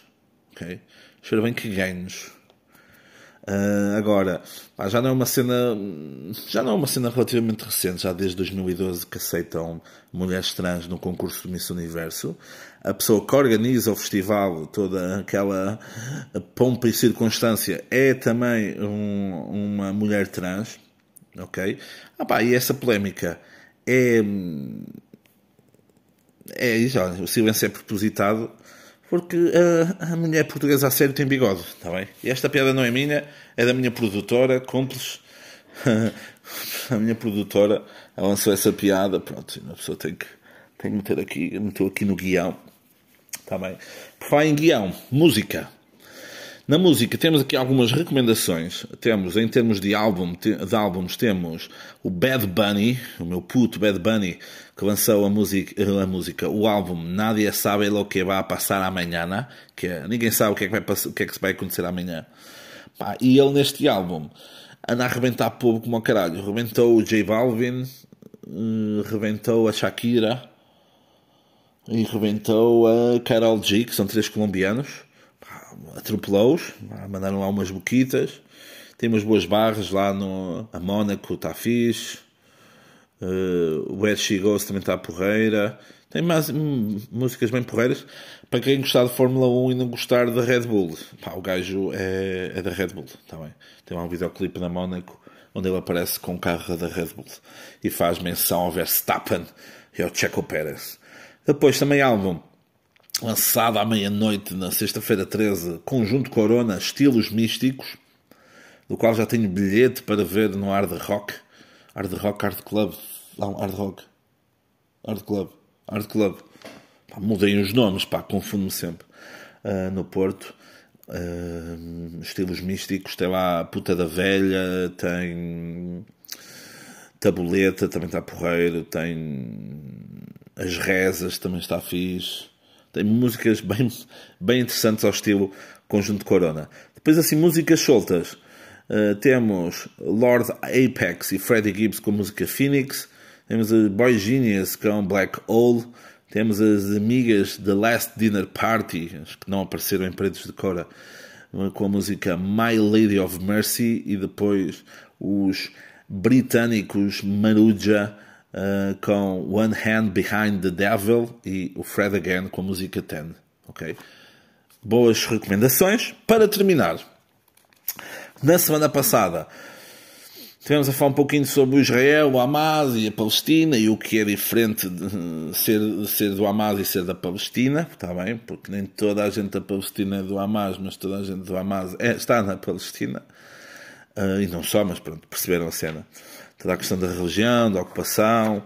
ok? Espero bem que ganhes. Uh, agora, pá, já não é uma cena, já não é uma cena relativamente recente, já desde 2012 que aceitam mulheres trans no concurso do Miss Universo. A pessoa que organiza o festival, toda aquela pompa e circunstância, é também um, uma mulher trans, ok? Ah, pá, e essa polémica é, é o silêncio é propositado porque a, a mulher portuguesa a sério tem bigode, está bem? E esta piada não é minha, é da minha produtora, cúmplice. a minha produtora lançou essa piada, pronto, a pessoa tem que, tem que meter aqui, meteu aqui no guião, está bem? Por falar em guião, música. Na música temos aqui algumas recomendações. Temos, em termos de, álbum, de álbuns, temos o Bad Bunny, o meu puto Bad Bunny, que lançou a música, a música o álbum Nadie Sabe Lo Que Vai Passar Amanhã, que é, ninguém sabe o que é que, vai, o que, é que vai acontecer amanhã. Pá, e ele neste álbum anda a arrebentar povo como ao caralho. Rebentou o J Balvin, uh, rebentou a Shakira e rebentou a Carol G, que são três colombianos atropelou-os, mandaram lá umas boquitas. Tem umas boas barras lá no a Mónaco, está fixe. Uh, o Ed She também está porreira. Tem mais hum, músicas bem porreiras para quem gostar de Fórmula 1 e não gostar da Red Bull. Pá, o gajo é, é da Red Bull, tá bem. Tem lá um videoclipe na Mónaco onde ele aparece com o carro da Red Bull e faz menção ao Verstappen e ao Checo Pérez. Depois também álbum lançado à meia-noite na sexta-feira 13, Conjunto Corona, Estilos Místicos, do qual já tenho bilhete para ver no Hard Rock, Hard Rock, Hard Club, não, Hard Rock, Hard Club, Hard Club. Pá, mudei os nomes, pá, confundo-me sempre. Uh, no Porto, uh, estilos místicos, tem lá a Puta da Velha, tem Tabuleta, também está porreiro, tem as Rezas, também está fixe tem músicas bem, bem interessantes ao estilo Conjunto Corona. Depois, assim, músicas soltas. Uh, temos Lord Apex e Freddie Gibbs com a música Phoenix. Temos a Boy Genius com Black Hole. Temos as amigas The Last Dinner Party, que não apareceram em Pretos de Cora, com a música My Lady of Mercy. E depois os britânicos Maruja uh, com One Hand Behind the Devil e o Fred Again com a música Ten. Ok? Boas recomendações. Para terminar, na semana passada tivemos a falar um pouquinho sobre o Israel, o Hamas e a Palestina e o que é diferente de ser, de ser do Hamas e ser da Palestina, está bem? Porque nem toda a gente da Palestina é do Hamas, mas toda a gente do Hamas é, está na Palestina. Uh, e não só, mas pronto, perceberam a cena toda a questão da religião, da ocupação,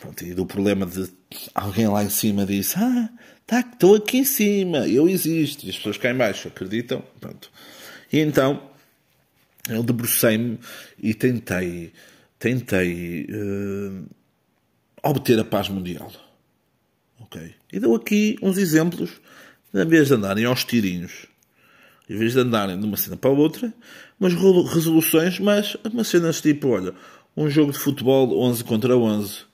pronto, e do problema de alguém lá em cima disse, ah, tá, estou aqui em cima, eu existo, e as pessoas cá em baixo acreditam, pronto. E então, eu debrucei-me e tentei, tentei uh, obter a paz mundial. Ok? E dou aqui uns exemplos, em vez de andarem aos tirinhos, em vez de andarem de uma cena para a outra, umas resoluções, mas umas cenas tipo, olha, um jogo de futebol 11 contra 11.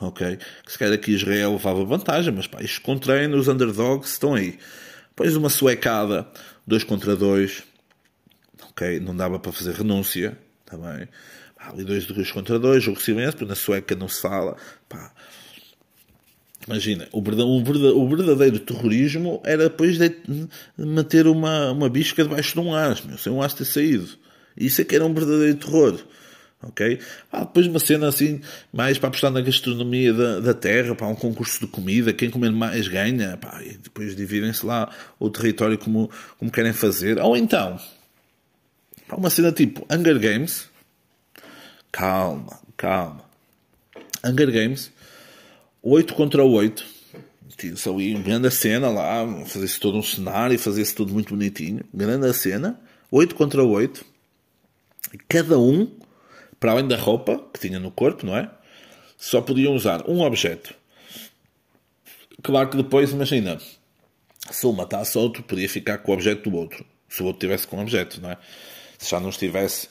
Ok? Que se calhar aqui Israel levava vantagem, mas pá, isto com treino, os underdogs estão aí. Depois uma suecada, 2 contra 2. Ok? Não dava para fazer renúncia. Também. Pá, ali 2 contra 2, jogo silêncio, porque na sueca não se fala. Pá. Imagina, o verdadeiro, o verdadeiro terrorismo era depois de manter uma, uma bisca debaixo de um asno, sem um asno ter saído. Isso é que era um verdadeiro terror ok? Depois uma cena assim, mais para apostar na gastronomia da, da terra, para um concurso de comida, quem comer mais ganha, pá, e depois dividem-se lá o território como, como querem fazer. Ou então, pá, uma cena tipo Hunger Games, calma, calma. Hunger Games, 8 contra 8, Tinha-se ali uma grande cena lá, fazia-se todo um cenário, fazia-se tudo muito bonitinho. Grande cena, 8 contra 8. Cada um, para além da roupa que tinha no corpo, não é? Só podiam usar um objeto. Claro que depois, imagina, se uma matasse outro, podia ficar com o objeto do outro. Se o outro tivesse com o objeto, não é? Se já não estivesse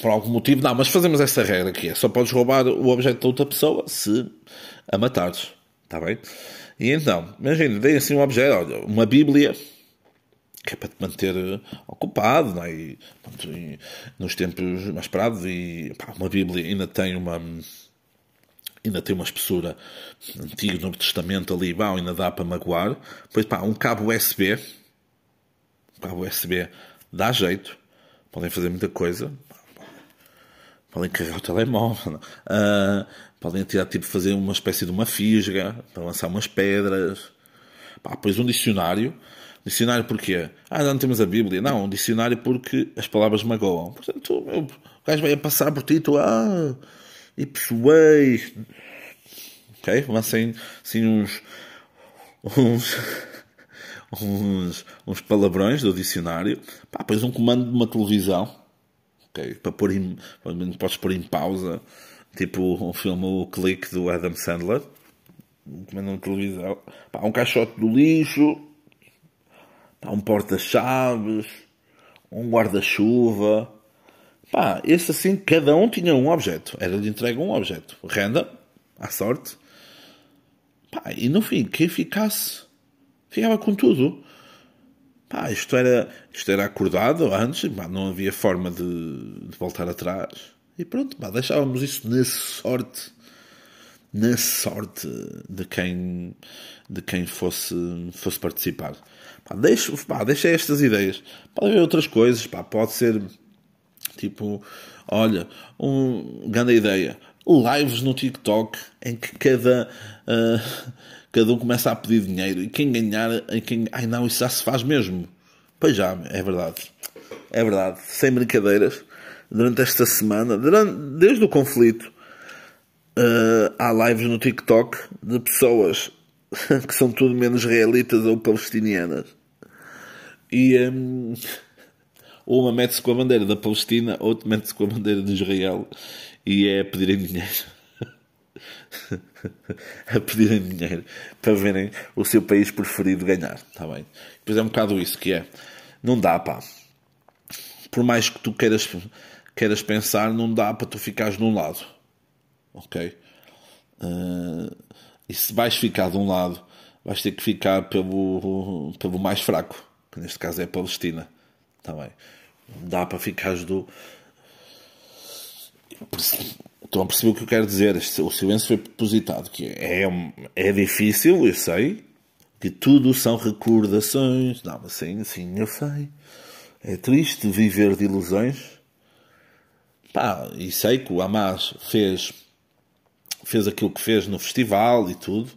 por algum motivo, não, mas fazemos essa regra aqui. É só podes roubar o objeto da outra pessoa se a matares. Está bem? E então, imagina, dei assim um objeto, olha, uma Bíblia, que é para te manter ocupado, não é? E, pronto, e, nos tempos mais parados, e pá, uma Bíblia ainda tem uma ainda tem uma espessura antigo Novo Testamento ali, bom, ainda dá para magoar. Depois, pá, um cabo USB, um cabo USB dá jeito, podem fazer muita coisa, podem carregar o telemóvel, uh, podem tirar, tipo, fazer uma espécie de uma fisga, para lançar umas pedras. Pá, pois um dicionário. Dicionário porquê? Ah, não temos a Bíblia. Não, um dicionário porque as palavras magoam. Portanto, o gajo vai a passar por ti, tu, ah, e pessoais. Ok? Lancem assim uns. uns. uns, uns palavrões do dicionário. Pá, pois um comando de uma televisão. Ok? Para pôr em. Podes pôr em pausa. Tipo um filme O Clique do Adam Sandler. Um comando de televisão. Pá, um caixote do lixo. Um porta-chaves. Um guarda-chuva Pá, esse assim, cada um tinha um objeto. Era-lhe entregue um objeto. Renda, à sorte. Pá, e no fim, quem ficasse, ficava com tudo. Pá, isto era, isto era acordado antes, pá, não havia forma de, de, voltar atrás. E pronto, pá, deixávamos isso na sorte, na sorte de quem, de quem fosse, fosse participar. Pá, deixa, pá, deixa estas ideias. Pode haver outras coisas, pá, pode ser Tipo, olha, um grande ideia. Lives no TikTok em que cada, uh, cada um começa a pedir dinheiro e quem ganhar, quem, ai não, isso já se faz mesmo. Pois já, é verdade. É verdade. Sem brincadeiras. Durante esta semana, durante, desde o conflito, uh, há lives no TikTok de pessoas que são tudo menos realitas ou palestinianas. E. Um, uma mete-se com a bandeira da Palestina, outra mete-se com a bandeira de Israel e é a pedirem dinheiro. a pedirem dinheiro para verem o seu país preferido ganhar. Está bem? Depois é um bocado isso que é. Não dá, pá. Por mais que tu queiras, queiras pensar, não dá para tu ficares num lado. Ok? Uh, e se vais ficar de um lado, vais ter que ficar pelo, pelo mais fraco, que neste caso é a Palestina. Está bem. Dá para ficares do. Estão a perceber o que eu quero dizer? O silêncio foi propositado. Que é, é difícil, eu sei. Que tudo são recordações. Não, mas sim, sim, eu sei. É triste viver de ilusões. Pá, e sei que o Hamas fez, fez aquilo que fez no festival e tudo.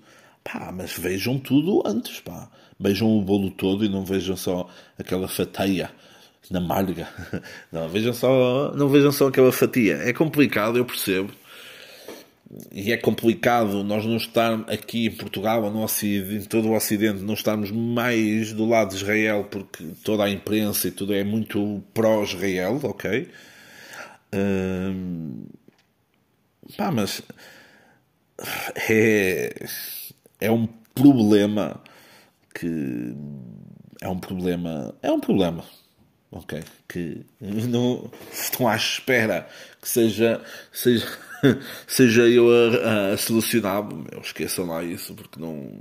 Pá, mas vejam tudo antes, pá. Vejam o bolo todo e não vejam só aquela fatia na malga. Não, vejam só, não vejam só aquela fatia. É complicado, eu percebo. E é complicado nós não estarmos aqui em Portugal ou no em todo o Ocidente, não estarmos mais do lado de Israel, porque toda a imprensa e tudo é muito pró-Israel, ok? Hum, pá, mas é, é um problema que é um problema, é um problema ok? Que não estão à espera que seja, seja, seja eu a, a solucionar. esqueçam lá isso, porque não,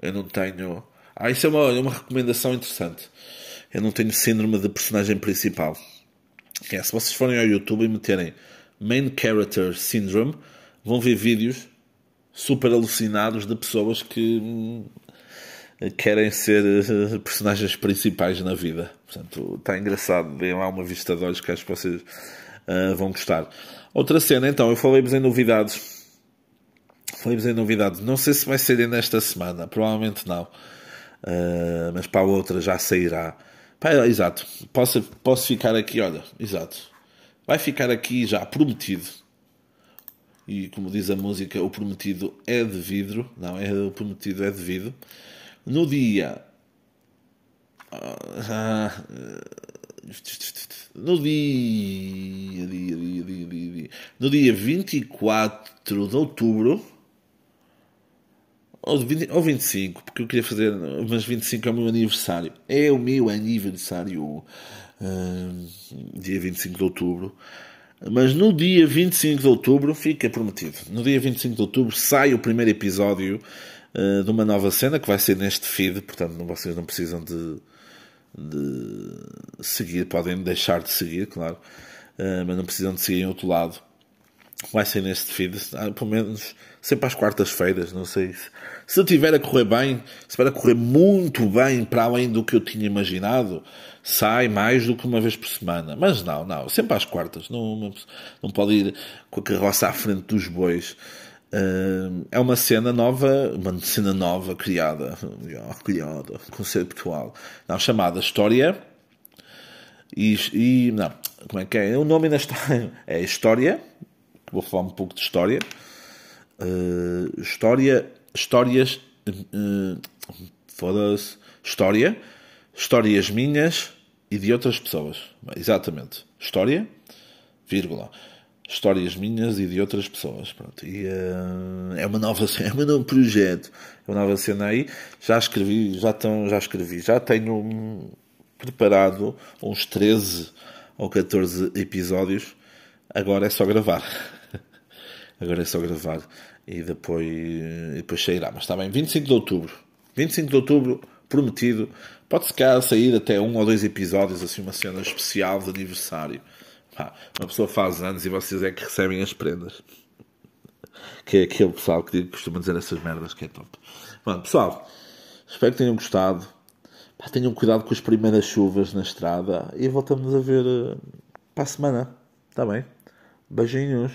eu não tenho. Ah, isso é uma, é uma recomendação interessante. Eu não tenho síndrome de personagem principal. É, se vocês forem ao YouTube e meterem Main Character Syndrome, vão ver vídeos super alucinados de pessoas que hum, querem ser eh, personagens principais na vida. Portanto, está engraçado. Deem lá uma vista de olhos que acho que vocês uh, vão gostar. Outra cena, então, eu falei-vos em novidades. Falei-vos em novidades. Não sei se vai ser ainda esta semana. Provavelmente não. Uh, mas para a outra já sairá. Pá, exato. Posso, posso ficar aqui, olha. Exato. Vai ficar aqui já prometido E como diz a música, o prometido é de vidro. Não, é, o prometido é de vidro. No dia. No dia, dia, dia, dia, dia, no dia 24 de outubro ou, 20, ou 25, porque eu queria fazer, mas 25 é o meu aniversário. É o meu aniversário, uh, dia 25 de outubro. Mas no dia 25 de outubro, fica prometido. No dia 25 de outubro sai o primeiro episódio uh, de uma nova cena que vai ser neste feed, portanto vocês não precisam de, de seguir, podem deixar de seguir, claro, uh, mas não precisam de seguir em outro lado. Vai ser neste feed, ah, pelo menos sempre às quartas-feiras, não sei se, se tiver a correr bem, se estiver a correr muito bem para além do que eu tinha imaginado, sai mais do que uma vez por semana. Mas não, não, sempre às quartas. Não, não, não pode ir com a carroça à frente dos bois. É uma cena nova, uma cena nova criada, criada, conceptual, não, chamada História. E, e, não, como é que é? O nome da história é História. Vou falar um pouco de história. Uh, história, histórias, uh, foda-se, história, histórias minhas e de outras pessoas. Exatamente. História, vírgula. Histórias minhas e de outras pessoas. Pronto. E uh, é uma nova é um novo projeto. É uma nova cena aí. Já escrevi, já, estão, já escrevi, já tenho preparado uns 13 ou 14 episódios. Agora é só gravar. Agora é só gravar e depois, e depois sairá. Mas está bem, 25 de outubro. 25 de outubro, prometido. Pode-se cá sair até um ou dois episódios, assim, uma cena especial de aniversário. Uma pessoa faz anos e vocês é que recebem as prendas. Que é aquele pessoal que costuma dizer essas merdas que é top. Bom, pessoal, espero que tenham gostado. Pá, tenham cuidado com as primeiras chuvas na estrada e voltamos a ver uh, para a semana. Está bem? Beijinhos.